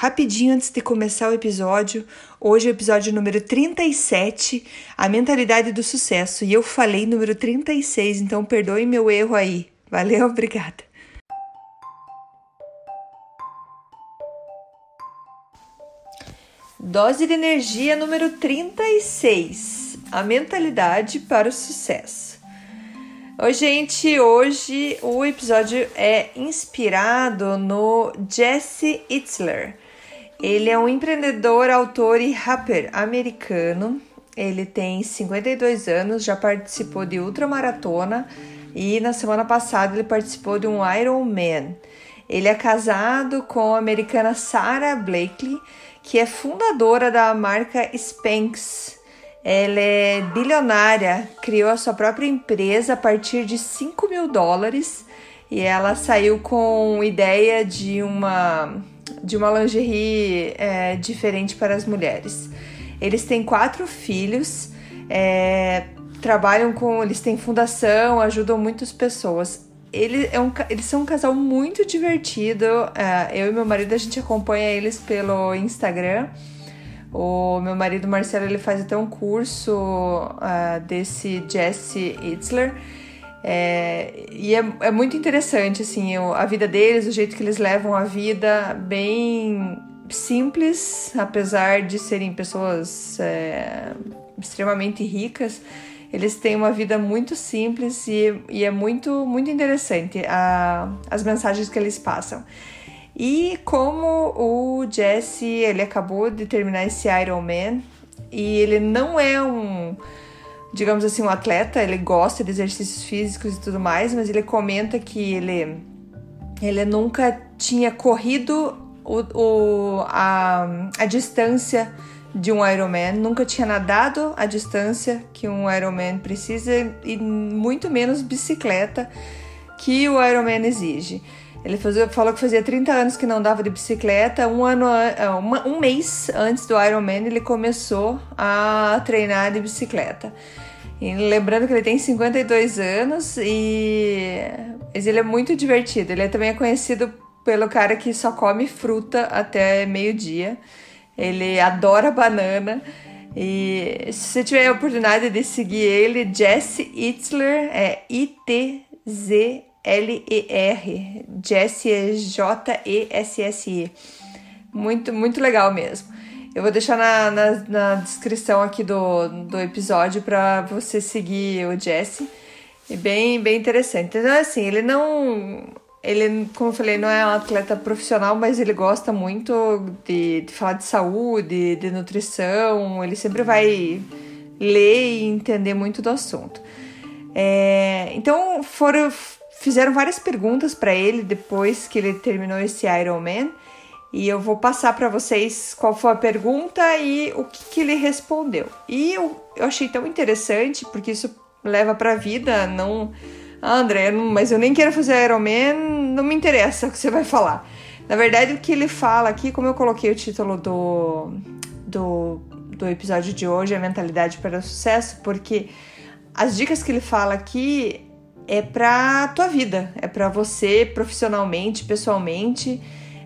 Rapidinho antes de começar o episódio, hoje é o episódio número 37, a mentalidade do sucesso, e eu falei número 36, então perdoe meu erro aí. Valeu, obrigada. Dose de energia número 36, a mentalidade para o sucesso. Oi, gente, hoje o episódio é inspirado no Jesse Itzler. Ele é um empreendedor, autor e rapper americano. Ele tem 52 anos, já participou de ultramaratona e na semana passada ele participou de um Ironman. Ele é casado com a americana Sarah Blakely, que é fundadora da marca Spanx. Ela é bilionária, criou a sua própria empresa a partir de 5 mil dólares e ela saiu com ideia de uma de uma lingerie é, diferente para as mulheres. Eles têm quatro filhos, é, trabalham com. Eles têm fundação, ajudam muitas pessoas. Ele é um, eles são um casal muito divertido. É, eu e meu marido a gente acompanha eles pelo Instagram. O meu marido Marcelo ele faz até um curso uh, desse Jesse Itzler. É, e é, é, muito interessante, assim, a vida deles, o jeito que eles levam a vida, bem simples, apesar de serem pessoas é, extremamente ricas. Eles têm uma vida muito simples e, e é muito, muito interessante a, as mensagens que eles passam. E como o Jesse, ele acabou de terminar esse Ironman e ele não é um digamos assim, um atleta, ele gosta de exercícios físicos e tudo mais, mas ele comenta que ele, ele nunca tinha corrido o, o, a, a distância de um Ironman, nunca tinha nadado a distância que um Ironman precisa e muito menos bicicleta que o Ironman exige. Ele fazia, falou que fazia 30 anos que não dava de bicicleta. Um ano, é, um mês antes do Ironman, ele começou a treinar de bicicleta. E lembrando que ele tem 52 anos e ele é muito divertido. Ele também é conhecido pelo cara que só come fruta até meio-dia. Ele adora banana. E se você tiver a oportunidade de seguir ele, Jesse Itzler, é I-T-Z L-E-R. É J-E-S-S-E. Muito, muito legal mesmo. Eu vou deixar na, na, na descrição aqui do, do episódio para você seguir o Jesse. É bem, bem interessante. Então, assim, ele não. Ele, como eu falei, não é um atleta profissional, mas ele gosta muito de, de falar de saúde, de nutrição. Ele sempre vai ler e entender muito do assunto. É, então, foram fizeram várias perguntas para ele depois que ele terminou esse Ironman. E eu vou passar para vocês qual foi a pergunta e o que, que ele respondeu. E eu, eu, achei tão interessante, porque isso leva para a vida, não. Ah, André, mas eu nem quero fazer Ironman, não me interessa o que você vai falar. Na verdade, o que ele fala aqui, como eu coloquei o título do, do, do episódio de hoje, é Mentalidade para o Sucesso, porque as dicas que ele fala aqui é para tua vida, é para você profissionalmente, pessoalmente,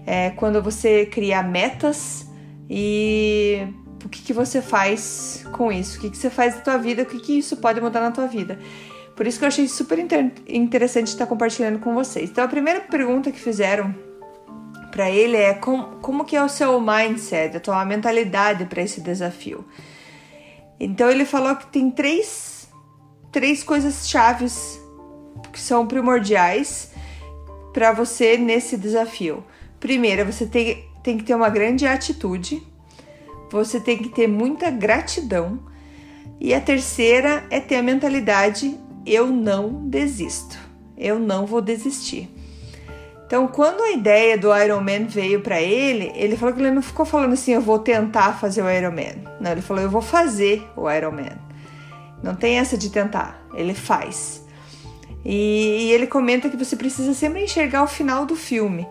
é quando você criar metas e o que, que você faz com isso, o que, que você faz da tua vida, o que, que isso pode mudar na tua vida. Por isso que eu achei super inter interessante estar compartilhando com vocês. Então a primeira pergunta que fizeram para ele é como, como que é o seu mindset, a tua mentalidade para esse desafio. Então ele falou que tem três, três coisas chaves que são primordiais para você nesse desafio. Primeiro, você tem, tem que ter uma grande atitude, você tem que ter muita gratidão, e a terceira é ter a mentalidade: eu não desisto, eu não vou desistir. Então, quando a ideia do Iron Man veio para ele, ele falou que ele não ficou falando assim, eu vou tentar fazer o Iron Man. Não, ele falou, eu vou fazer o Iron Man. Não tem essa de tentar, ele faz. E, e ele comenta que você precisa sempre enxergar o final do filme.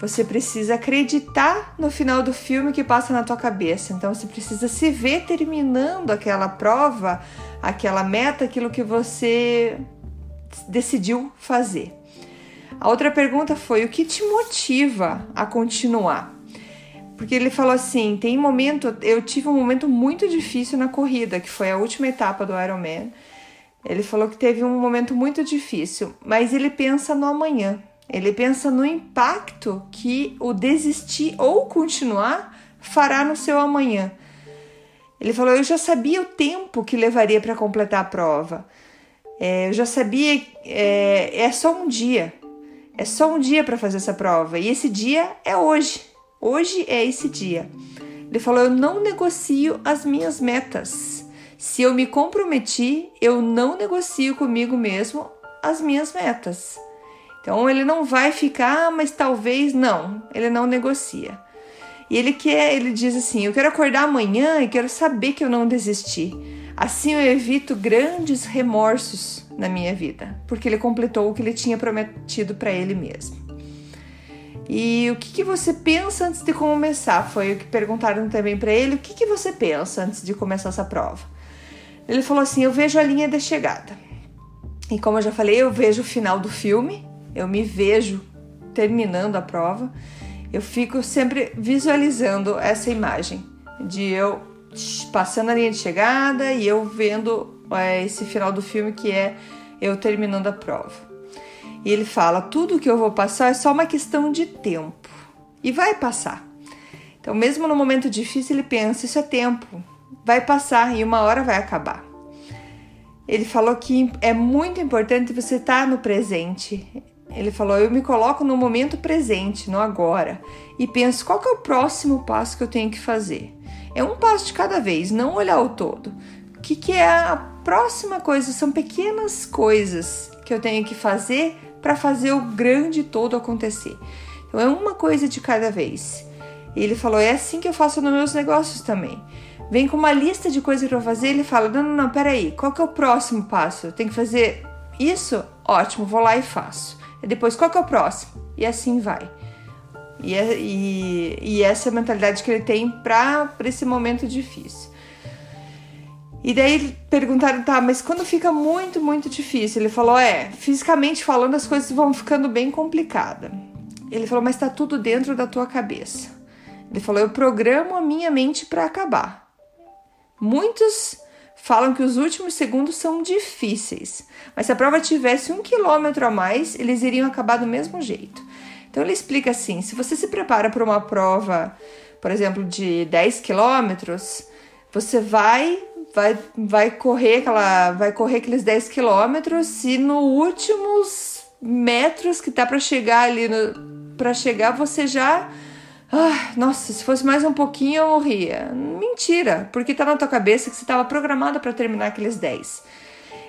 Você precisa acreditar no final do filme que passa na tua cabeça. Então você precisa se ver terminando aquela prova, aquela meta, aquilo que você decidiu fazer. A outra pergunta foi: o que te motiva a continuar? Porque ele falou assim: tem momento, eu tive um momento muito difícil na corrida, que foi a última etapa do Ironman. Ele falou que teve um momento muito difícil, mas ele pensa no amanhã. Ele pensa no impacto que o desistir ou continuar fará no seu amanhã. Ele falou: Eu já sabia o tempo que levaria para completar a prova. É, eu já sabia, é, é só um dia. É só um dia para fazer essa prova e esse dia é hoje. Hoje é esse dia. Ele falou: Eu não negocio as minhas metas. Se eu me comprometi, eu não negocio comigo mesmo as minhas metas. Então ele não vai ficar, ah, mas talvez não. Ele não negocia. E ele quer, ele diz assim: Eu quero acordar amanhã e quero saber que eu não desisti. Assim eu evito grandes remorsos na minha vida, porque ele completou o que ele tinha prometido para ele mesmo. E o que, que, você pensa antes de começar? Foi o que perguntaram também para ele. O que, que você pensa antes de começar essa prova? Ele falou assim: Eu vejo a linha de chegada. E como eu já falei, eu vejo o final do filme, eu me vejo terminando a prova. Eu fico sempre visualizando essa imagem de eu passando a linha de chegada e eu vendo é, esse final do filme que é eu terminando a prova. E ele fala: tudo que eu vou passar é só uma questão de tempo e vai passar. Então, mesmo no momento difícil, ele pensa: isso é tempo, vai passar e uma hora vai acabar. Ele falou que é muito importante você estar no presente. Ele falou: eu me coloco no momento presente, no agora, e penso qual é o próximo passo que eu tenho que fazer. É um passo de cada vez, não olhar o todo. O que, que é a próxima coisa? São pequenas coisas que eu tenho que fazer para fazer o grande todo acontecer. Então é uma coisa de cada vez. Ele falou: é assim que eu faço nos meus negócios também. Vem com uma lista de coisas para fazer, ele fala: não, não, não, peraí, qual que é o próximo passo? Tenho que fazer isso? Ótimo, vou lá e faço. E depois, qual que é o próximo? E assim vai. E, é, e, e essa é a mentalidade que ele tem para esse momento difícil. E daí perguntaram, tá, mas quando fica muito, muito difícil? Ele falou, é, fisicamente falando, as coisas vão ficando bem complicadas. Ele falou, mas tá tudo dentro da tua cabeça. Ele falou, eu programo a minha mente para acabar. Muitos falam que os últimos segundos são difíceis, mas se a prova tivesse um quilômetro a mais, eles iriam acabar do mesmo jeito. Então ele explica assim: se você se prepara para uma prova, por exemplo, de 10 quilômetros, você vai vai vai correr aquela vai correr aqueles 10 quilômetros e no últimos metros que tá para chegar ali para chegar você já ah, nossa, se fosse mais um pouquinho eu morria. Mentira, porque tá na tua cabeça que você estava programada para terminar aqueles 10.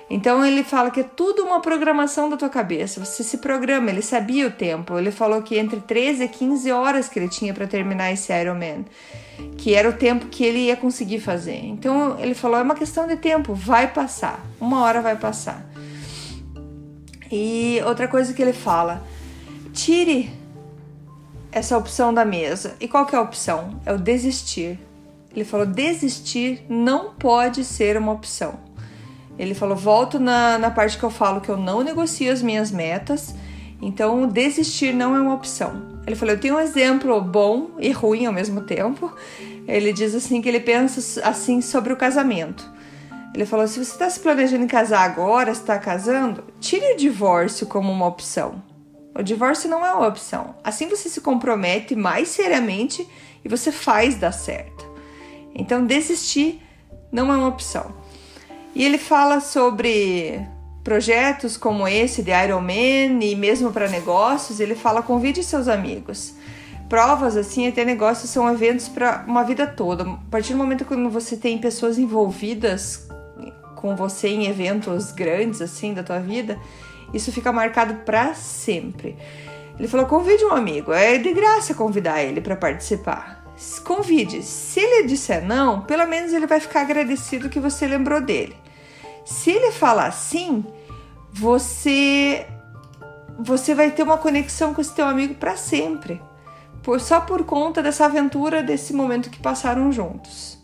Então ele fala que é tudo uma programação da tua cabeça. Você se programa, ele sabia o tempo. Ele falou que entre 13 e 15 horas que ele tinha para terminar esse Ironman, que era o tempo que ele ia conseguir fazer. Então ele falou: é uma questão de tempo, vai passar. Uma hora vai passar. E outra coisa que ele fala: tire essa opção da mesa. E qual que é a opção? É o desistir. Ele falou: desistir não pode ser uma opção. Ele falou: volto na, na parte que eu falo que eu não negocio as minhas metas, então desistir não é uma opção. Ele falou: eu tenho um exemplo bom e ruim ao mesmo tempo. Ele diz assim que ele pensa assim sobre o casamento. Ele falou: se você está se planejando em casar agora, está casando, tire o divórcio como uma opção. O divórcio não é uma opção. Assim você se compromete mais seriamente e você faz dar certo. Então desistir não é uma opção. E ele fala sobre projetos como esse de Iron Man e mesmo para negócios, ele fala convide seus amigos. Provas assim, até negócios são eventos para uma vida toda. A partir do momento que você tem pessoas envolvidas com você em eventos grandes assim da tua vida, isso fica marcado para sempre. Ele falou: convide um amigo, é de graça convidar ele para participar. Convide. Se ele disser não, pelo menos ele vai ficar agradecido que você lembrou dele. Se ele falar sim, você você vai ter uma conexão com esse teu amigo para sempre. Por, só por conta dessa aventura, desse momento que passaram juntos.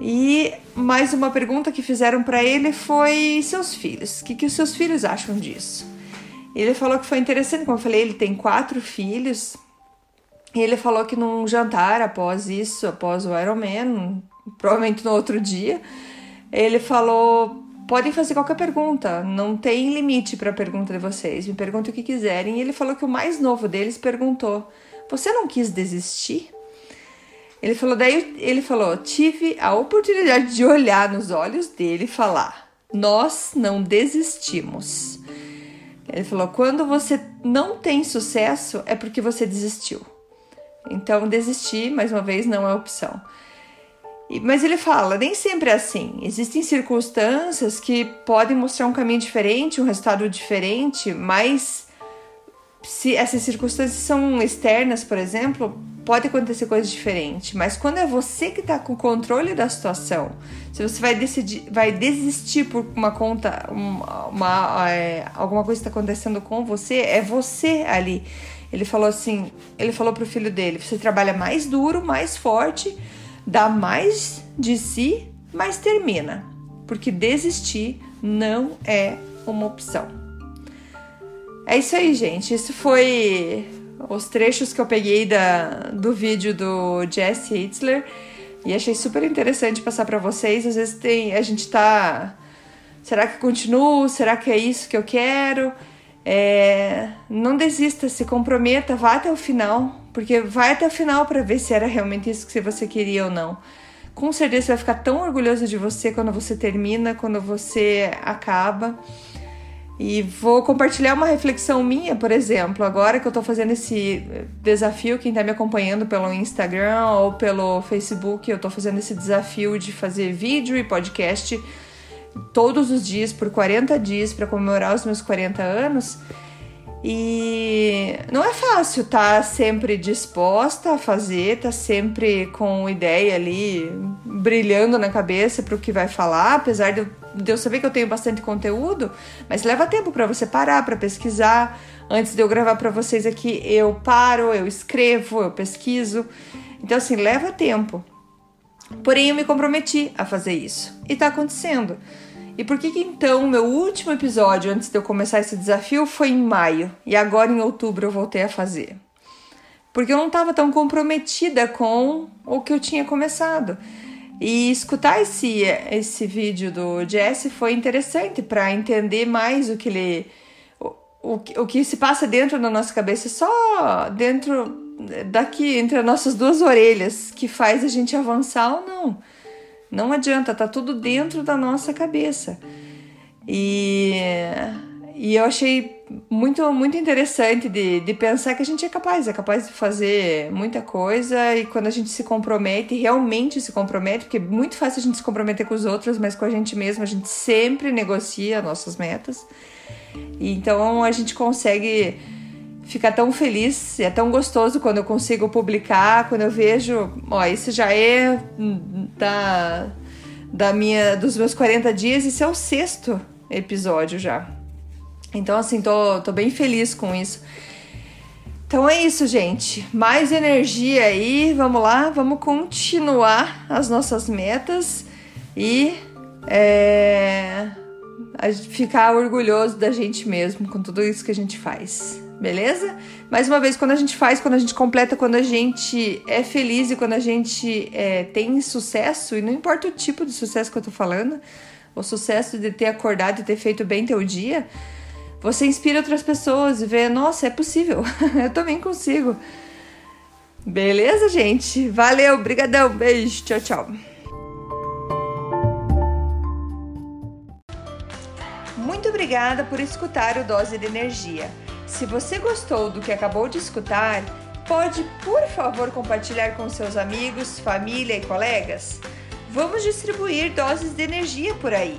E mais uma pergunta que fizeram para ele foi seus filhos. O que, que os seus filhos acham disso? Ele falou que foi interessante, como eu falei, ele tem quatro filhos. E ele falou que num jantar após isso, após o Ironman, provavelmente no outro dia, ele falou: podem fazer qualquer pergunta, não tem limite para a pergunta de vocês, me perguntem o que quiserem. E ele falou que o mais novo deles perguntou: Você não quis desistir? Ele falou, daí ele falou: tive a oportunidade de olhar nos olhos dele e falar: Nós não desistimos. Ele falou: quando você não tem sucesso, é porque você desistiu. Então, desistir, mais uma vez, não é opção. Mas ele fala, nem sempre é assim. Existem circunstâncias que podem mostrar um caminho diferente, um resultado diferente, mas se essas circunstâncias são externas, por exemplo, pode acontecer coisas diferentes. Mas quando é você que está com o controle da situação, se você vai decidir, vai desistir por uma conta, uma, uma é, alguma coisa está acontecendo com você, é você ali. Ele falou assim, ele falou pro filho dele, você trabalha mais duro, mais forte dá mais de si, mas termina, porque desistir não é uma opção. É isso aí, gente. Isso foi os trechos que eu peguei da, do vídeo do Jesse Hitzler e achei super interessante passar para vocês. Às vezes tem, a gente tá. Será que continuo? Será que é isso que eu quero? É, não desista, se comprometa, vá até o final, porque vai até o final para ver se era realmente isso que você queria ou não. Com certeza você vai ficar tão orgulhoso de você quando você termina, quando você acaba. E vou compartilhar uma reflexão minha, por exemplo, agora que eu tô fazendo esse desafio, quem tá me acompanhando pelo Instagram ou pelo Facebook, eu tô fazendo esse desafio de fazer vídeo e podcast todos os dias por 40 dias para comemorar os meus 40 anos. E não é fácil estar tá sempre disposta a fazer, tá sempre com ideia ali brilhando na cabeça para o que vai falar, apesar de eu, de eu saber que eu tenho bastante conteúdo, mas leva tempo para você parar, para pesquisar. Antes de eu gravar para vocês aqui, eu paro, eu escrevo, eu pesquiso. Então, assim, leva tempo. Porém, eu me comprometi a fazer isso e tá acontecendo. E por que, que então meu último episódio antes de eu começar esse desafio foi em maio e agora em outubro eu voltei a fazer? Porque eu não estava tão comprometida com o que eu tinha começado. E escutar esse, esse vídeo do Jesse foi interessante para entender mais o que ele. O, o, o que se passa dentro da nossa cabeça, só dentro daqui, entre as nossas duas orelhas, que faz a gente avançar ou não. Não adianta, tá tudo dentro da nossa cabeça. E, e eu achei muito, muito interessante de, de pensar que a gente é capaz, é capaz de fazer muita coisa e quando a gente se compromete, realmente se compromete, porque é muito fácil a gente se comprometer com os outros, mas com a gente mesmo a gente sempre negocia nossas metas. E então a gente consegue fica tão feliz, é tão gostoso quando eu consigo publicar, quando eu vejo, ó, isso já é da, da minha, dos meus 40 dias, isso é o sexto episódio já. Então, assim, tô, tô bem feliz com isso. Então é isso, gente. Mais energia aí, vamos lá, vamos continuar as nossas metas e é, ficar orgulhoso da gente mesmo com tudo isso que a gente faz beleza? Mais uma vez, quando a gente faz, quando a gente completa, quando a gente é feliz e quando a gente é, tem sucesso, e não importa o tipo de sucesso que eu tô falando, o sucesso de ter acordado e ter feito bem teu dia, você inspira outras pessoas e vê, nossa, é possível, eu também consigo. Beleza, gente? Valeu, brigadão, beijo, tchau, tchau. Muito obrigada por escutar o Dose de Energia. Se você gostou do que acabou de escutar, pode, por favor, compartilhar com seus amigos, família e colegas? Vamos distribuir doses de energia por aí.